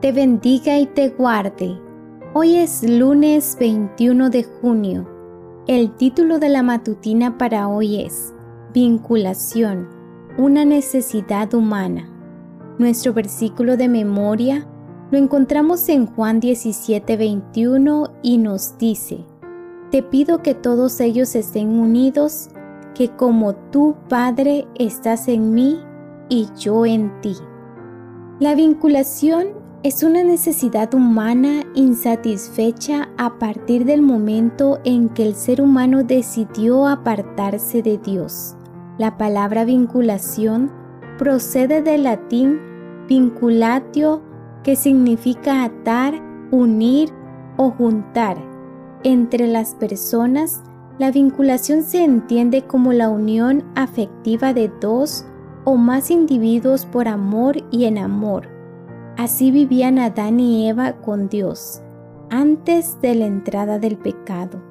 te bendiga y te guarde. Hoy es lunes 21 de junio. El título de la matutina para hoy es Vinculación, una necesidad humana. Nuestro versículo de memoria lo encontramos en Juan 17, 21 y nos dice, Te pido que todos ellos estén unidos, que como tú, Padre, estás en mí y yo en ti. La vinculación es una necesidad humana insatisfecha a partir del momento en que el ser humano decidió apartarse de Dios. La palabra vinculación procede del latín vinculatio, que significa atar, unir o juntar. Entre las personas, la vinculación se entiende como la unión afectiva de dos o más individuos por amor y en amor Así vivían Adán y Eva con Dios, antes de la entrada del pecado.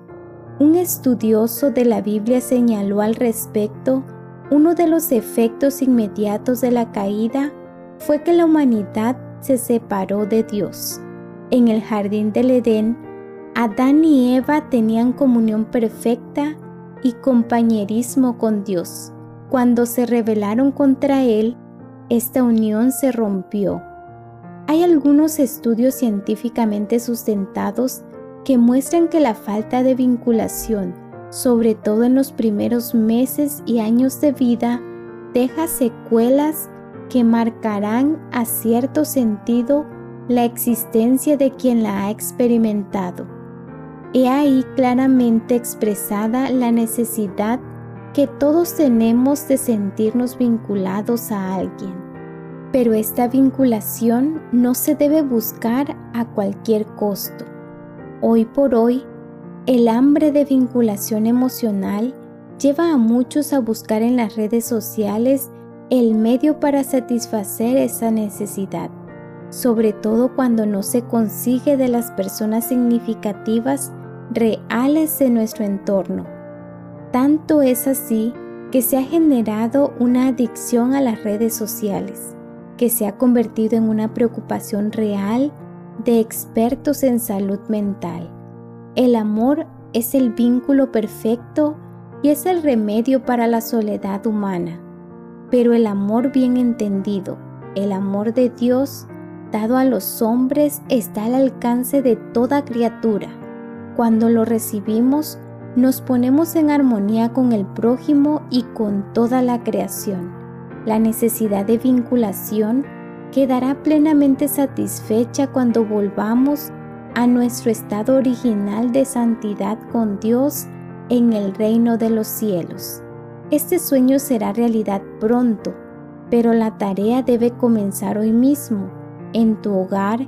Un estudioso de la Biblia señaló al respecto, uno de los efectos inmediatos de la caída fue que la humanidad se separó de Dios. En el jardín del Edén, Adán y Eva tenían comunión perfecta y compañerismo con Dios. Cuando se rebelaron contra Él, esta unión se rompió hay algunos estudios científicamente sustentados que muestran que la falta de vinculación, sobre todo en los primeros meses y años de vida, deja secuelas que marcarán a cierto sentido la existencia de quien la ha experimentado. He ahí claramente expresada la necesidad que todos tenemos de sentirnos vinculados a alguien. Pero esta vinculación no se debe buscar a cualquier costo. Hoy por hoy, el hambre de vinculación emocional lleva a muchos a buscar en las redes sociales el medio para satisfacer esa necesidad, sobre todo cuando no se consigue de las personas significativas reales de nuestro entorno. Tanto es así que se ha generado una adicción a las redes sociales que se ha convertido en una preocupación real de expertos en salud mental. El amor es el vínculo perfecto y es el remedio para la soledad humana. Pero el amor bien entendido, el amor de Dios dado a los hombres está al alcance de toda criatura. Cuando lo recibimos, nos ponemos en armonía con el prójimo y con toda la creación la necesidad de vinculación quedará plenamente satisfecha cuando volvamos a nuestro estado original de santidad con Dios en el reino de los cielos. Este sueño será realidad pronto, pero la tarea debe comenzar hoy mismo, en tu hogar,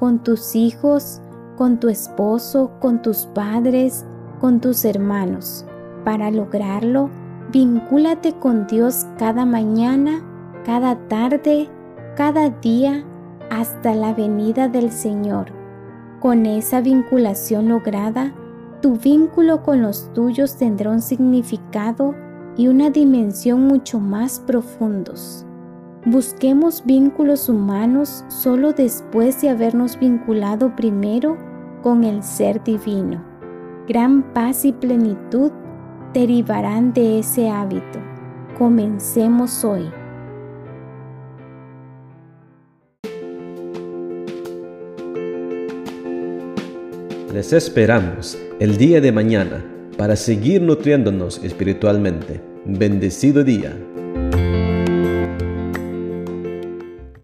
con tus hijos, con tu esposo, con tus padres, con tus hermanos. Para lograrlo, Vincúlate con Dios cada mañana, cada tarde, cada día, hasta la venida del Señor. Con esa vinculación lograda, tu vínculo con los tuyos tendrá un significado y una dimensión mucho más profundos. Busquemos vínculos humanos solo después de habernos vinculado primero con el Ser Divino. Gran paz y plenitud derivarán de ese hábito. Comencemos hoy. Les esperamos el día de mañana para seguir nutriéndonos espiritualmente. Bendecido día.